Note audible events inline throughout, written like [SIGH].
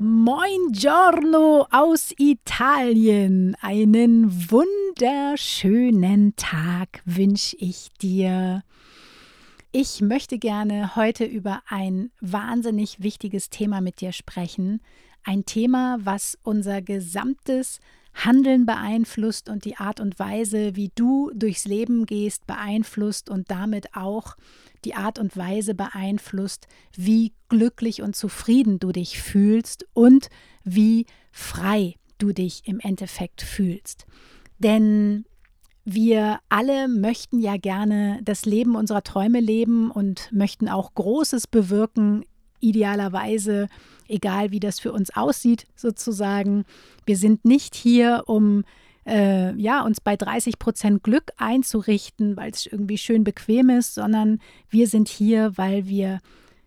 Moin Giorno aus Italien. Einen wunderschönen Tag wünsche ich dir. Ich möchte gerne heute über ein wahnsinnig wichtiges Thema mit dir sprechen. Ein Thema, was unser gesamtes Handeln beeinflusst und die Art und Weise, wie du durchs Leben gehst, beeinflusst und damit auch die Art und Weise beeinflusst, wie glücklich und zufrieden du dich fühlst und wie frei du dich im Endeffekt fühlst. Denn wir alle möchten ja gerne das Leben unserer Träume leben und möchten auch Großes bewirken, idealerweise, egal wie das für uns aussieht, sozusagen. Wir sind nicht hier, um äh, ja, uns bei 30 Prozent Glück einzurichten, weil es irgendwie schön bequem ist, sondern wir sind hier, weil wir,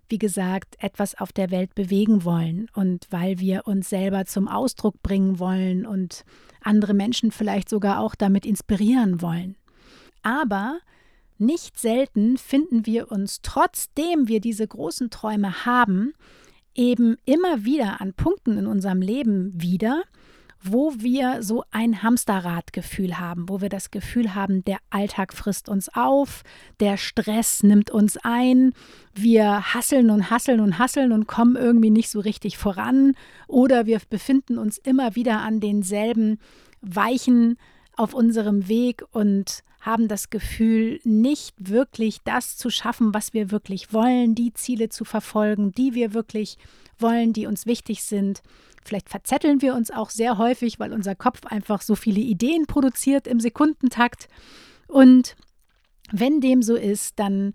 wie gesagt, etwas auf der Welt bewegen wollen und weil wir uns selber zum Ausdruck bringen wollen und andere Menschen vielleicht sogar auch damit inspirieren wollen. Aber nicht selten finden wir uns, trotzdem wir diese großen Träume haben, eben immer wieder an Punkten in unserem Leben wieder, wo wir so ein Hamsterradgefühl haben, wo wir das Gefühl haben, der Alltag frisst uns auf, der Stress nimmt uns ein, wir hasseln und hasseln und hasseln und kommen irgendwie nicht so richtig voran oder wir befinden uns immer wieder an denselben weichen auf unserem Weg und haben das Gefühl, nicht wirklich das zu schaffen, was wir wirklich wollen, die Ziele zu verfolgen, die wir wirklich wollen, die uns wichtig sind. Vielleicht verzetteln wir uns auch sehr häufig, weil unser Kopf einfach so viele Ideen produziert im Sekundentakt. Und wenn dem so ist, dann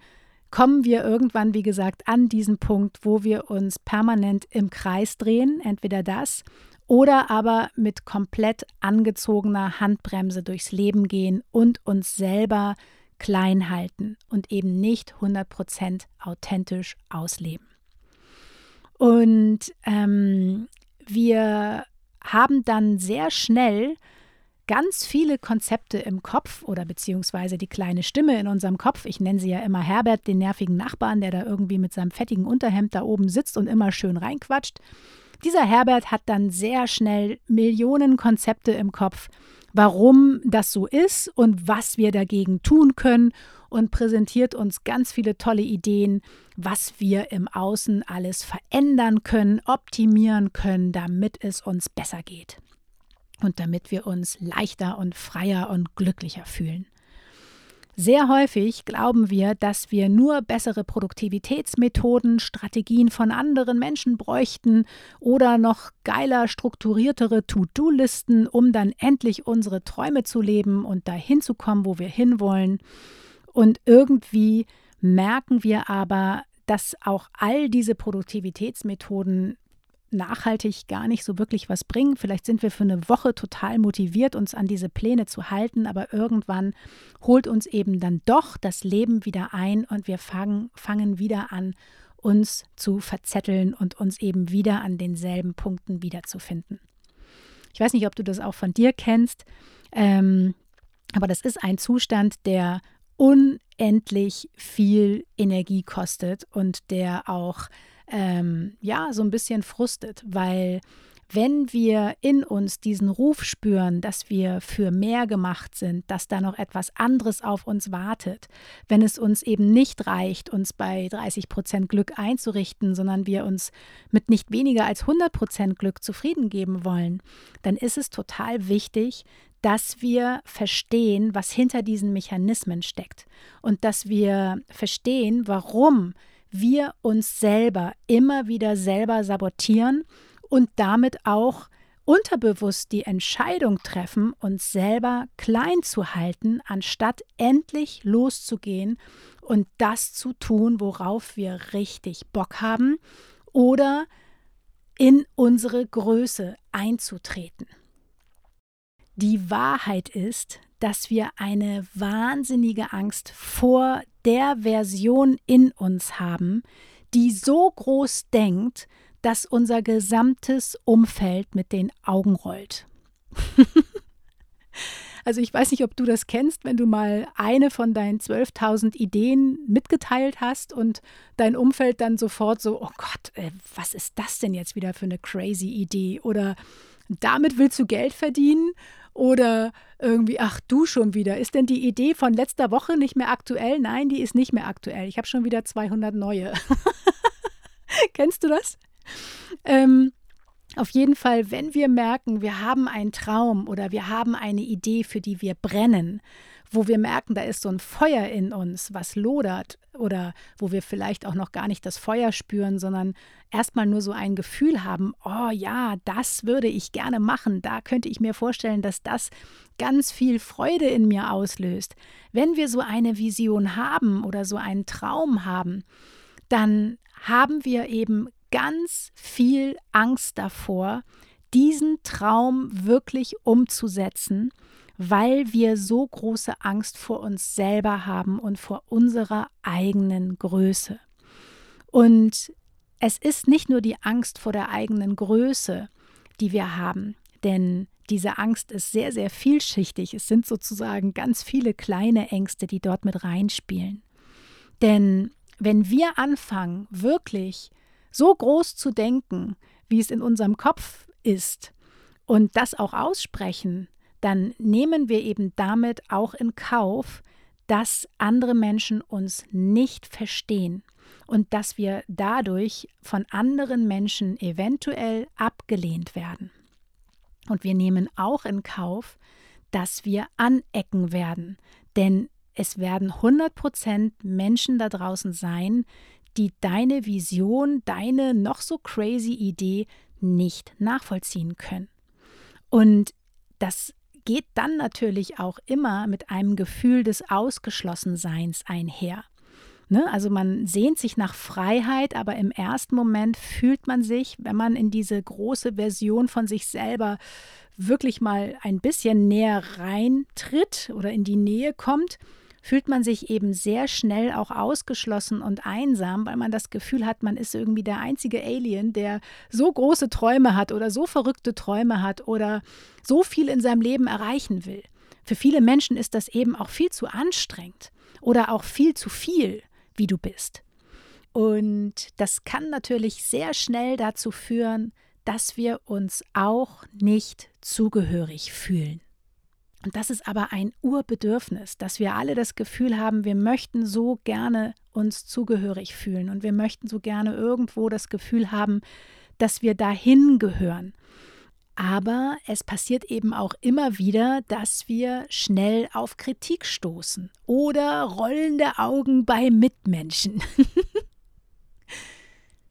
kommen wir irgendwann, wie gesagt, an diesen Punkt, wo wir uns permanent im Kreis drehen. Entweder das oder aber mit komplett angezogener Handbremse durchs Leben gehen und uns selber klein halten und eben nicht 100% authentisch ausleben. Und ähm, wir haben dann sehr schnell ganz viele Konzepte im Kopf oder beziehungsweise die kleine Stimme in unserem Kopf. Ich nenne sie ja immer Herbert, den nervigen Nachbarn, der da irgendwie mit seinem fettigen Unterhemd da oben sitzt und immer schön reinquatscht. Dieser Herbert hat dann sehr schnell Millionen Konzepte im Kopf, warum das so ist und was wir dagegen tun können und präsentiert uns ganz viele tolle Ideen, was wir im Außen alles verändern können, optimieren können, damit es uns besser geht und damit wir uns leichter und freier und glücklicher fühlen. Sehr häufig glauben wir, dass wir nur bessere Produktivitätsmethoden, Strategien von anderen Menschen bräuchten oder noch geiler strukturiertere To-Do-Listen, um dann endlich unsere Träume zu leben und dahin zu kommen, wo wir hinwollen. Und irgendwie merken wir aber, dass auch all diese Produktivitätsmethoden nachhaltig gar nicht so wirklich was bringen. Vielleicht sind wir für eine Woche total motiviert, uns an diese Pläne zu halten, aber irgendwann holt uns eben dann doch das Leben wieder ein und wir fangen, fangen wieder an, uns zu verzetteln und uns eben wieder an denselben Punkten wiederzufinden. Ich weiß nicht, ob du das auch von dir kennst, ähm, aber das ist ein Zustand, der unendlich viel Energie kostet und der auch ähm, ja, so ein bisschen frustet, weil wenn wir in uns diesen Ruf spüren, dass wir für mehr gemacht sind, dass da noch etwas anderes auf uns wartet, wenn es uns eben nicht reicht, uns bei 30 Prozent Glück einzurichten, sondern wir uns mit nicht weniger als 100 Prozent Glück zufrieden geben wollen, dann ist es total wichtig, dass wir verstehen, was hinter diesen Mechanismen steckt. Und dass wir verstehen, warum uns selber immer wieder selber sabotieren und damit auch unterbewusst die Entscheidung treffen, uns selber klein zu halten, anstatt endlich loszugehen und das zu tun, worauf wir richtig Bock haben oder in unsere Größe einzutreten. Die Wahrheit ist, dass wir eine wahnsinnige Angst vor der Version in uns haben, die so groß denkt, dass unser gesamtes Umfeld mit den Augen rollt. [LAUGHS] also ich weiß nicht, ob du das kennst, wenn du mal eine von deinen 12.000 Ideen mitgeteilt hast und dein Umfeld dann sofort so, oh Gott, äh, was ist das denn jetzt wieder für eine crazy Idee? Oder damit willst du Geld verdienen? Oder irgendwie, ach du schon wieder, ist denn die Idee von letzter Woche nicht mehr aktuell? Nein, die ist nicht mehr aktuell. Ich habe schon wieder 200 neue. [LAUGHS] Kennst du das? Ähm, auf jeden Fall, wenn wir merken, wir haben einen Traum oder wir haben eine Idee, für die wir brennen, wo wir merken, da ist so ein Feuer in uns, was lodert oder wo wir vielleicht auch noch gar nicht das Feuer spüren, sondern erstmal nur so ein Gefühl haben, oh ja, das würde ich gerne machen, da könnte ich mir vorstellen, dass das ganz viel Freude in mir auslöst. Wenn wir so eine Vision haben oder so einen Traum haben, dann haben wir eben ganz viel Angst davor, diesen Traum wirklich umzusetzen, weil wir so große Angst vor uns selber haben und vor unserer eigenen Größe. Und es ist nicht nur die Angst vor der eigenen Größe, die wir haben, denn diese Angst ist sehr, sehr vielschichtig. Es sind sozusagen ganz viele kleine Ängste, die dort mit reinspielen. Denn wenn wir anfangen, wirklich so groß zu denken, wie es in unserem Kopf ist, und das auch aussprechen, dann nehmen wir eben damit auch in Kauf, dass andere Menschen uns nicht verstehen und dass wir dadurch von anderen Menschen eventuell abgelehnt werden. Und wir nehmen auch in Kauf, dass wir anecken werden, denn es werden 100% Menschen da draußen sein, die deine Vision, deine noch so crazy Idee nicht nachvollziehen können. Und das geht dann natürlich auch immer mit einem Gefühl des Ausgeschlossenseins einher. Ne? Also man sehnt sich nach Freiheit, aber im ersten Moment fühlt man sich, wenn man in diese große Version von sich selber wirklich mal ein bisschen näher reintritt oder in die Nähe kommt, fühlt man sich eben sehr schnell auch ausgeschlossen und einsam, weil man das Gefühl hat, man ist irgendwie der einzige Alien, der so große Träume hat oder so verrückte Träume hat oder so viel in seinem Leben erreichen will. Für viele Menschen ist das eben auch viel zu anstrengend oder auch viel zu viel, wie du bist. Und das kann natürlich sehr schnell dazu führen, dass wir uns auch nicht zugehörig fühlen. Und das ist aber ein Urbedürfnis, dass wir alle das Gefühl haben, wir möchten so gerne uns zugehörig fühlen und wir möchten so gerne irgendwo das Gefühl haben, dass wir dahin gehören. Aber es passiert eben auch immer wieder, dass wir schnell auf Kritik stoßen oder rollende Augen bei Mitmenschen. [LAUGHS]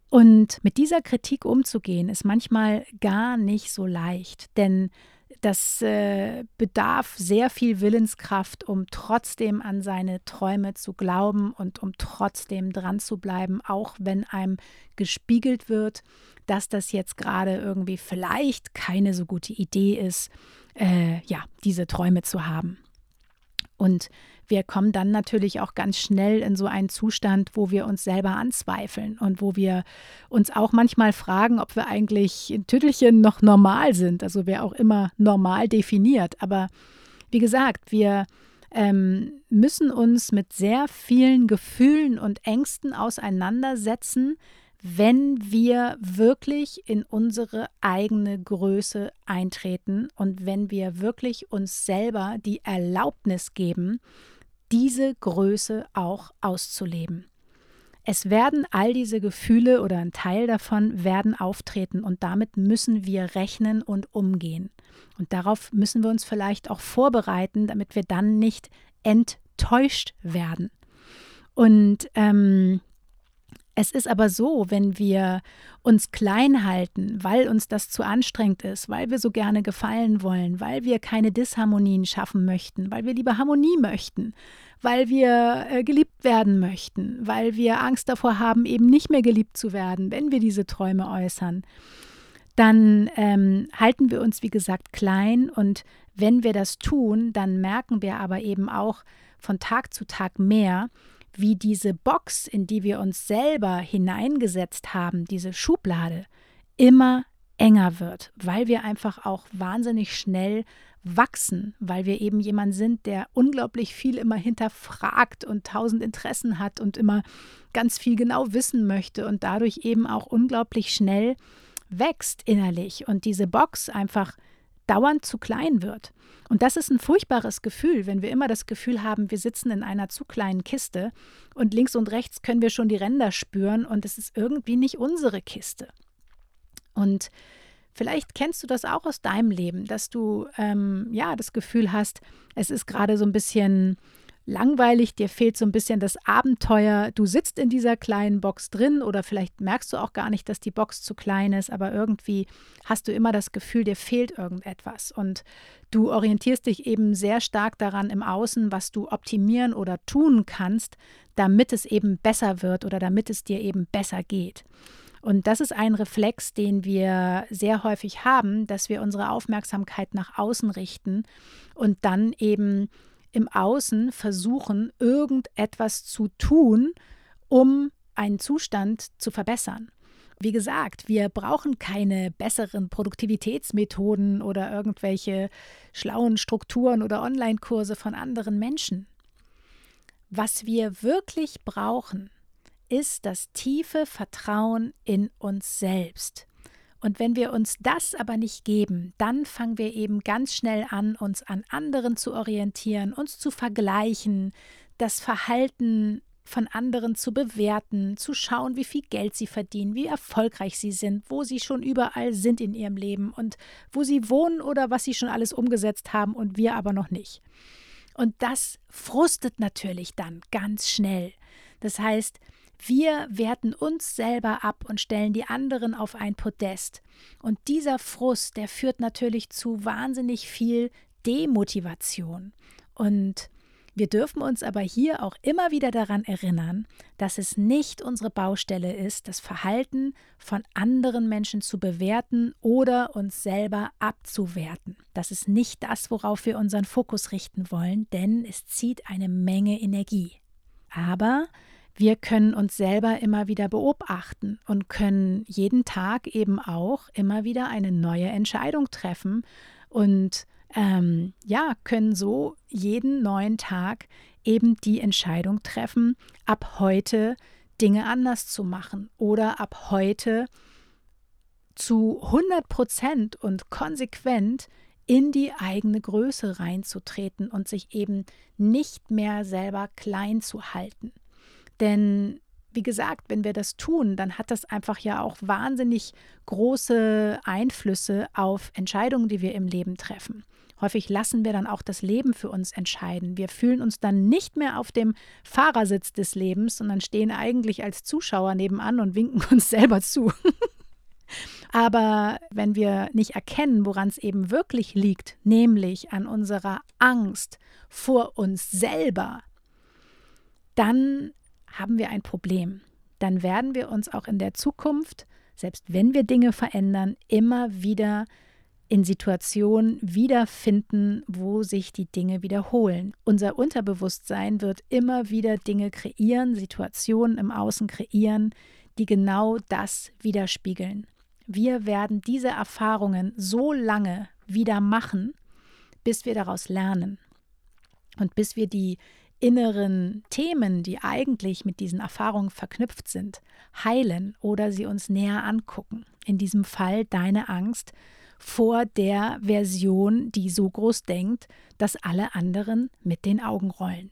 Und mit dieser Kritik umzugehen, ist manchmal gar nicht so leicht, denn das äh, bedarf sehr viel Willenskraft, um trotzdem an seine Träume zu glauben und um trotzdem dran zu bleiben, auch wenn einem gespiegelt wird, dass das jetzt gerade irgendwie vielleicht keine so gute Idee ist, äh, ja, diese Träume zu haben. Und wir kommen dann natürlich auch ganz schnell in so einen Zustand, wo wir uns selber anzweifeln und wo wir uns auch manchmal fragen, ob wir eigentlich in Tüttelchen noch normal sind. Also wer auch immer normal definiert. Aber wie gesagt, wir ähm, müssen uns mit sehr vielen Gefühlen und Ängsten auseinandersetzen, wenn wir wirklich in unsere eigene Größe eintreten und wenn wir wirklich uns selber die Erlaubnis geben, diese Größe auch auszuleben. Es werden all diese Gefühle oder ein Teil davon werden auftreten und damit müssen wir rechnen und umgehen. Und darauf müssen wir uns vielleicht auch vorbereiten, damit wir dann nicht enttäuscht werden. Und ähm, es ist aber so, wenn wir uns klein halten, weil uns das zu anstrengend ist, weil wir so gerne gefallen wollen, weil wir keine Disharmonien schaffen möchten, weil wir lieber Harmonie möchten, weil wir äh, geliebt werden möchten, weil wir Angst davor haben, eben nicht mehr geliebt zu werden, wenn wir diese Träume äußern, dann ähm, halten wir uns, wie gesagt, klein. Und wenn wir das tun, dann merken wir aber eben auch von Tag zu Tag mehr, wie diese Box, in die wir uns selber hineingesetzt haben, diese Schublade, immer enger wird, weil wir einfach auch wahnsinnig schnell wachsen, weil wir eben jemand sind, der unglaublich viel immer hinterfragt und tausend Interessen hat und immer ganz viel genau wissen möchte und dadurch eben auch unglaublich schnell wächst innerlich. Und diese Box einfach dauernd zu klein wird. Und das ist ein furchtbares Gefühl, wenn wir immer das Gefühl haben, wir sitzen in einer zu kleinen Kiste und links und rechts können wir schon die Ränder spüren und es ist irgendwie nicht unsere Kiste. Und vielleicht kennst du das auch aus deinem Leben, dass du ähm, ja das Gefühl hast, es ist gerade so ein bisschen langweilig, dir fehlt so ein bisschen das Abenteuer. Du sitzt in dieser kleinen Box drin oder vielleicht merkst du auch gar nicht, dass die Box zu klein ist, aber irgendwie hast du immer das Gefühl, dir fehlt irgendetwas und du orientierst dich eben sehr stark daran im Außen, was du optimieren oder tun kannst, damit es eben besser wird oder damit es dir eben besser geht. Und das ist ein Reflex, den wir sehr häufig haben, dass wir unsere Aufmerksamkeit nach außen richten und dann eben im Außen versuchen, irgendetwas zu tun, um einen Zustand zu verbessern. Wie gesagt, wir brauchen keine besseren Produktivitätsmethoden oder irgendwelche schlauen Strukturen oder Online-Kurse von anderen Menschen. Was wir wirklich brauchen, ist das tiefe Vertrauen in uns selbst. Und wenn wir uns das aber nicht geben, dann fangen wir eben ganz schnell an, uns an anderen zu orientieren, uns zu vergleichen, das Verhalten von anderen zu bewerten, zu schauen, wie viel Geld sie verdienen, wie erfolgreich sie sind, wo sie schon überall sind in ihrem Leben und wo sie wohnen oder was sie schon alles umgesetzt haben und wir aber noch nicht. Und das frustet natürlich dann ganz schnell. Das heißt, wir werten uns selber ab und stellen die anderen auf ein Podest. Und dieser Frust, der führt natürlich zu wahnsinnig viel Demotivation. Und wir dürfen uns aber hier auch immer wieder daran erinnern, dass es nicht unsere Baustelle ist, das Verhalten von anderen Menschen zu bewerten oder uns selber abzuwerten. Das ist nicht das, worauf wir unseren Fokus richten wollen, denn es zieht eine Menge Energie. Aber wir können uns selber immer wieder beobachten und können jeden Tag eben auch immer wieder eine neue Entscheidung treffen und ähm, ja, können so jeden neuen Tag eben die Entscheidung treffen, ab heute Dinge anders zu machen oder ab heute zu 100 Prozent und konsequent in die eigene Größe reinzutreten und sich eben nicht mehr selber klein zu halten. Denn wie gesagt, wenn wir das tun, dann hat das einfach ja auch wahnsinnig große Einflüsse auf Entscheidungen, die wir im Leben treffen. Häufig lassen wir dann auch das Leben für uns entscheiden. Wir fühlen uns dann nicht mehr auf dem Fahrersitz des Lebens, sondern stehen eigentlich als Zuschauer nebenan und winken [LAUGHS] uns selber zu. [LAUGHS] Aber wenn wir nicht erkennen, woran es eben wirklich liegt, nämlich an unserer Angst vor uns selber, dann haben wir ein Problem. Dann werden wir uns auch in der Zukunft, selbst wenn wir Dinge verändern, immer wieder in Situationen wiederfinden, wo sich die Dinge wiederholen. Unser Unterbewusstsein wird immer wieder Dinge kreieren, Situationen im Außen kreieren, die genau das widerspiegeln. Wir werden diese Erfahrungen so lange wieder machen, bis wir daraus lernen und bis wir die inneren Themen, die eigentlich mit diesen Erfahrungen verknüpft sind, heilen oder sie uns näher angucken. In diesem Fall deine Angst vor der Version, die so groß denkt, dass alle anderen mit den Augen rollen.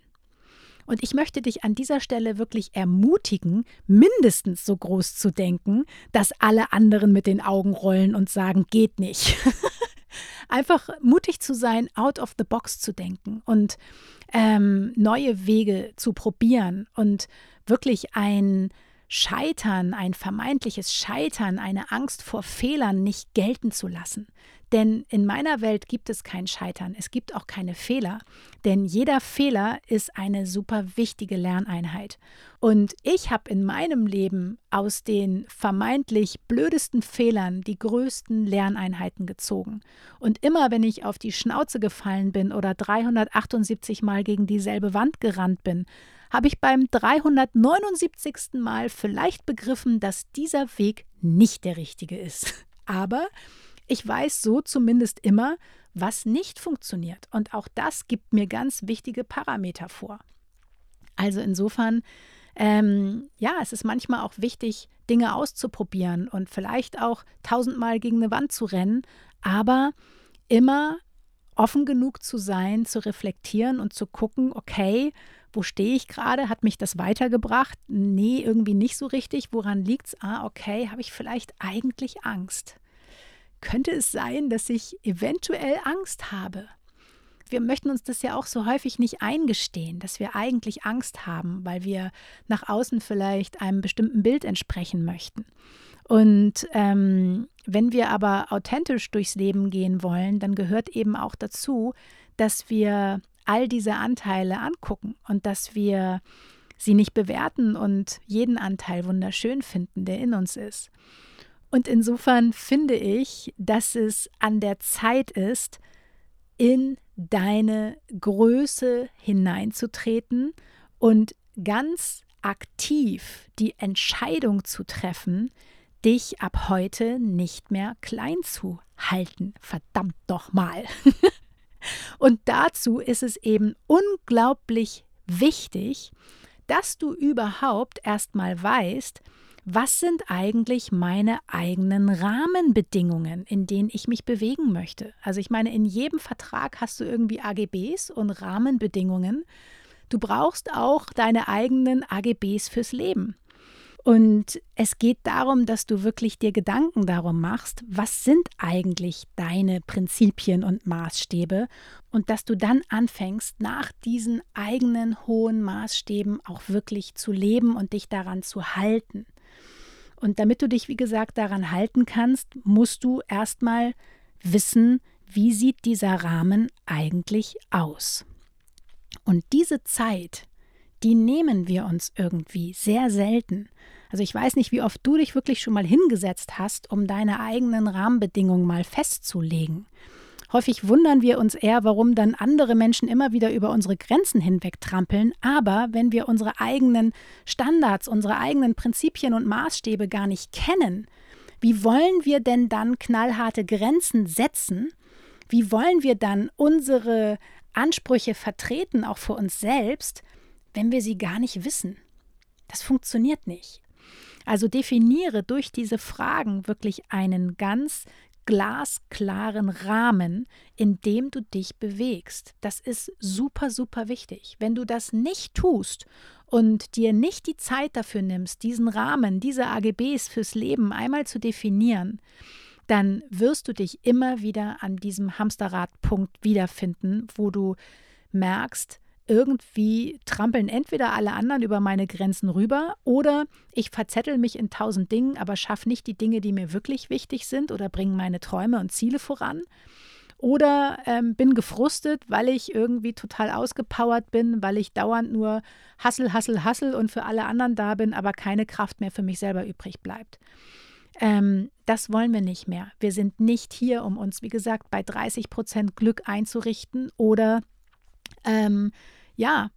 Und ich möchte dich an dieser Stelle wirklich ermutigen, mindestens so groß zu denken, dass alle anderen mit den Augen rollen und sagen, geht nicht. [LAUGHS] [LAUGHS] Einfach mutig zu sein, out of the box zu denken und ähm, neue Wege zu probieren und wirklich ein Scheitern, ein vermeintliches Scheitern, eine Angst vor Fehlern nicht gelten zu lassen. Denn in meiner Welt gibt es kein Scheitern, es gibt auch keine Fehler, denn jeder Fehler ist eine super wichtige Lerneinheit. Und ich habe in meinem Leben aus den vermeintlich blödesten Fehlern die größten Lerneinheiten gezogen. Und immer wenn ich auf die Schnauze gefallen bin oder 378 Mal gegen dieselbe Wand gerannt bin, habe ich beim 379. Mal vielleicht begriffen, dass dieser Weg nicht der richtige ist. [LAUGHS] Aber ich weiß so zumindest immer, was nicht funktioniert. Und auch das gibt mir ganz wichtige Parameter vor. Also insofern, ähm, ja, es ist manchmal auch wichtig, Dinge auszuprobieren und vielleicht auch tausendmal gegen eine Wand zu rennen, aber immer offen genug zu sein, zu reflektieren und zu gucken, okay, wo stehe ich gerade? Hat mich das weitergebracht? Nee, irgendwie nicht so richtig. Woran liegt es? Ah, okay, habe ich vielleicht eigentlich Angst? könnte es sein, dass ich eventuell Angst habe. Wir möchten uns das ja auch so häufig nicht eingestehen, dass wir eigentlich Angst haben, weil wir nach außen vielleicht einem bestimmten Bild entsprechen möchten. Und ähm, wenn wir aber authentisch durchs Leben gehen wollen, dann gehört eben auch dazu, dass wir all diese Anteile angucken und dass wir sie nicht bewerten und jeden Anteil wunderschön finden, der in uns ist. Und insofern finde ich, dass es an der Zeit ist, in deine Größe hineinzutreten und ganz aktiv die Entscheidung zu treffen, dich ab heute nicht mehr klein zu halten. Verdammt doch mal. [LAUGHS] und dazu ist es eben unglaublich wichtig, dass du überhaupt erstmal weißt, was sind eigentlich meine eigenen Rahmenbedingungen, in denen ich mich bewegen möchte? Also ich meine, in jedem Vertrag hast du irgendwie AGBs und Rahmenbedingungen. Du brauchst auch deine eigenen AGBs fürs Leben. Und es geht darum, dass du wirklich dir Gedanken darum machst, was sind eigentlich deine Prinzipien und Maßstäbe und dass du dann anfängst, nach diesen eigenen hohen Maßstäben auch wirklich zu leben und dich daran zu halten. Und damit du dich, wie gesagt, daran halten kannst, musst du erstmal wissen, wie sieht dieser Rahmen eigentlich aus. Und diese Zeit, die nehmen wir uns irgendwie sehr selten. Also ich weiß nicht, wie oft du dich wirklich schon mal hingesetzt hast, um deine eigenen Rahmenbedingungen mal festzulegen. Häufig wundern wir uns eher, warum dann andere Menschen immer wieder über unsere Grenzen hinweg trampeln. Aber wenn wir unsere eigenen Standards, unsere eigenen Prinzipien und Maßstäbe gar nicht kennen, wie wollen wir denn dann knallharte Grenzen setzen? Wie wollen wir dann unsere Ansprüche vertreten, auch für uns selbst, wenn wir sie gar nicht wissen? Das funktioniert nicht. Also definiere durch diese Fragen wirklich einen ganz glasklaren Rahmen, in dem du dich bewegst. Das ist super, super wichtig. Wenn du das nicht tust und dir nicht die Zeit dafür nimmst, diesen Rahmen, diese AGBs fürs Leben einmal zu definieren, dann wirst du dich immer wieder an diesem Hamsterradpunkt wiederfinden, wo du merkst, irgendwie trampeln entweder alle anderen über meine Grenzen rüber oder ich verzettel mich in tausend Dingen, aber schaffe nicht die Dinge, die mir wirklich wichtig sind oder bringe meine Träume und Ziele voran. Oder ähm, bin gefrustet, weil ich irgendwie total ausgepowert bin, weil ich dauernd nur Hassel, Hassel, Hassel und für alle anderen da bin, aber keine Kraft mehr für mich selber übrig bleibt. Ähm, das wollen wir nicht mehr. Wir sind nicht hier, um uns, wie gesagt, bei 30 Prozent Glück einzurichten oder ähm, ja,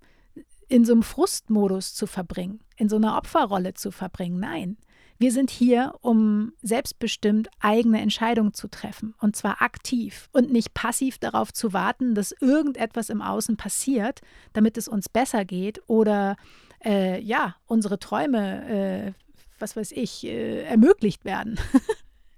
in so einem Frustmodus zu verbringen, in so einer Opferrolle zu verbringen. Nein, Wir sind hier, um selbstbestimmt eigene Entscheidungen zu treffen. Und zwar aktiv und nicht passiv darauf zu warten, dass irgendetwas im Außen passiert, damit es uns besser geht oder äh, ja, unsere Träume, äh, was weiß ich, äh, ermöglicht werden.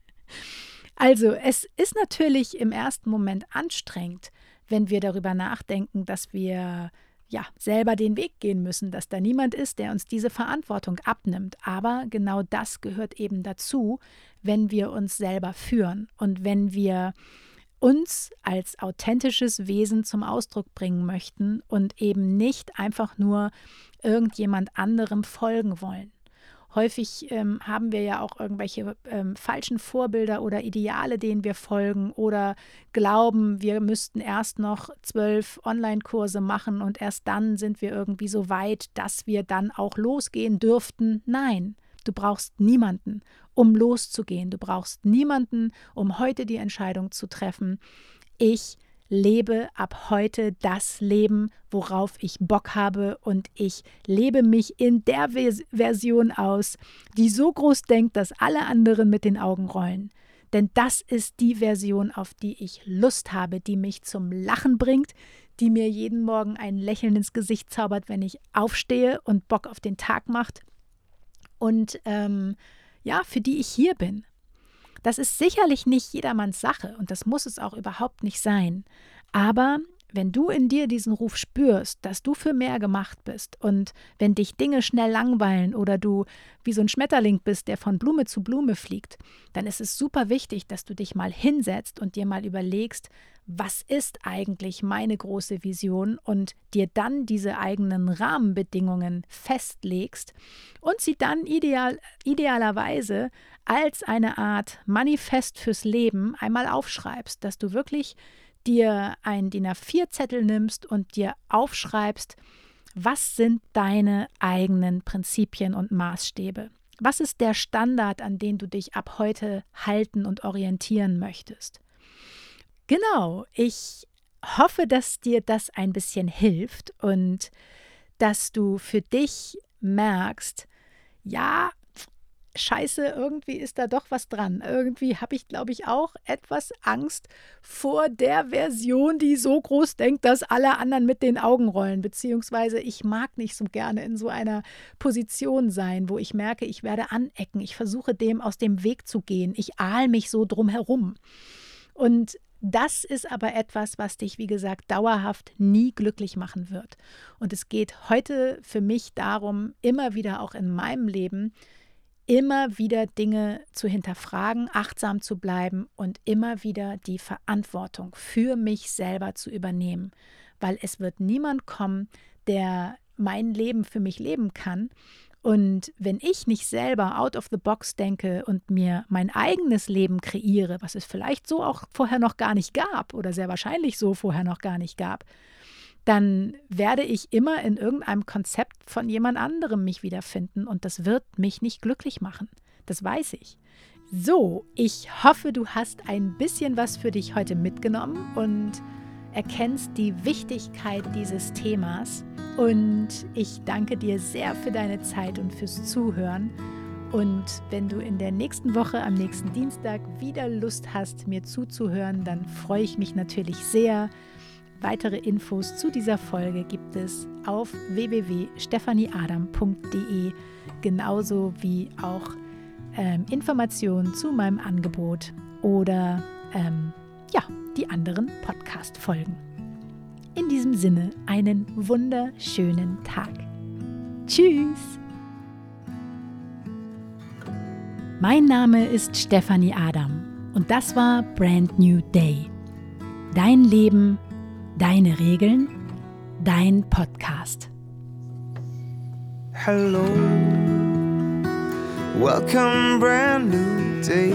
[LAUGHS] also, es ist natürlich im ersten Moment anstrengend, wenn wir darüber nachdenken, dass wir ja, selber den Weg gehen müssen, dass da niemand ist, der uns diese Verantwortung abnimmt. Aber genau das gehört eben dazu, wenn wir uns selber führen und wenn wir uns als authentisches Wesen zum Ausdruck bringen möchten und eben nicht einfach nur irgendjemand anderem folgen wollen. Häufig ähm, haben wir ja auch irgendwelche ähm, falschen Vorbilder oder Ideale, denen wir folgen oder glauben, wir müssten erst noch zwölf Online-Kurse machen und erst dann sind wir irgendwie so weit, dass wir dann auch losgehen dürften. Nein, du brauchst niemanden, um loszugehen. Du brauchst niemanden, um heute die Entscheidung zu treffen. Ich lebe ab heute das Leben, worauf ich Bock habe und ich lebe mich in der Version aus, die so groß denkt, dass alle anderen mit den Augen rollen. Denn das ist die Version, auf die ich Lust habe, die mich zum Lachen bringt, die mir jeden Morgen ein Lächeln ins Gesicht zaubert, wenn ich aufstehe und Bock auf den Tag macht. Und ähm, ja, für die ich hier bin. Das ist sicherlich nicht jedermanns Sache und das muss es auch überhaupt nicht sein. Aber wenn du in dir diesen Ruf spürst, dass du für mehr gemacht bist und wenn dich Dinge schnell langweilen oder du wie so ein Schmetterling bist, der von Blume zu Blume fliegt, dann ist es super wichtig, dass du dich mal hinsetzt und dir mal überlegst, was ist eigentlich meine große Vision und dir dann diese eigenen Rahmenbedingungen festlegst und sie dann ideal, idealerweise als eine Art Manifest fürs Leben einmal aufschreibst, dass du wirklich dir einen DIN A4-Zettel nimmst und dir aufschreibst, was sind deine eigenen Prinzipien und Maßstäbe? Was ist der Standard, an den du dich ab heute halten und orientieren möchtest? Genau, ich hoffe, dass dir das ein bisschen hilft und dass du für dich merkst, ja, scheiße, irgendwie ist da doch was dran. Irgendwie habe ich, glaube ich, auch etwas Angst vor der Version, die so groß denkt, dass alle anderen mit den Augen rollen. Beziehungsweise ich mag nicht so gerne in so einer Position sein, wo ich merke, ich werde anecken. Ich versuche dem aus dem Weg zu gehen. Ich ahl mich so drum herum. Und das ist aber etwas, was dich, wie gesagt, dauerhaft nie glücklich machen wird. Und es geht heute für mich darum, immer wieder auch in meinem Leben, immer wieder Dinge zu hinterfragen, achtsam zu bleiben und immer wieder die Verantwortung für mich selber zu übernehmen, weil es wird niemand kommen, der mein Leben für mich leben kann. Und wenn ich nicht selber out of the box denke und mir mein eigenes Leben kreiere, was es vielleicht so auch vorher noch gar nicht gab oder sehr wahrscheinlich so vorher noch gar nicht gab, dann werde ich immer in irgendeinem Konzept von jemand anderem mich wiederfinden und das wird mich nicht glücklich machen. Das weiß ich. So, ich hoffe, du hast ein bisschen was für dich heute mitgenommen und erkennst die Wichtigkeit dieses Themas. Und ich danke dir sehr für deine Zeit und fürs Zuhören. Und wenn du in der nächsten Woche, am nächsten Dienstag, wieder Lust hast, mir zuzuhören, dann freue ich mich natürlich sehr. Weitere Infos zu dieser Folge gibt es auf www.stephanieadam.de, genauso wie auch ähm, Informationen zu meinem Angebot oder ähm, ja, die anderen Podcast-Folgen. In diesem Sinne einen wunderschönen Tag. Tschüss! Mein Name ist Stefanie Adam und das war Brand New Day. Dein Leben Deine Regeln, dein Podcast. Hello, welcome, brand new day.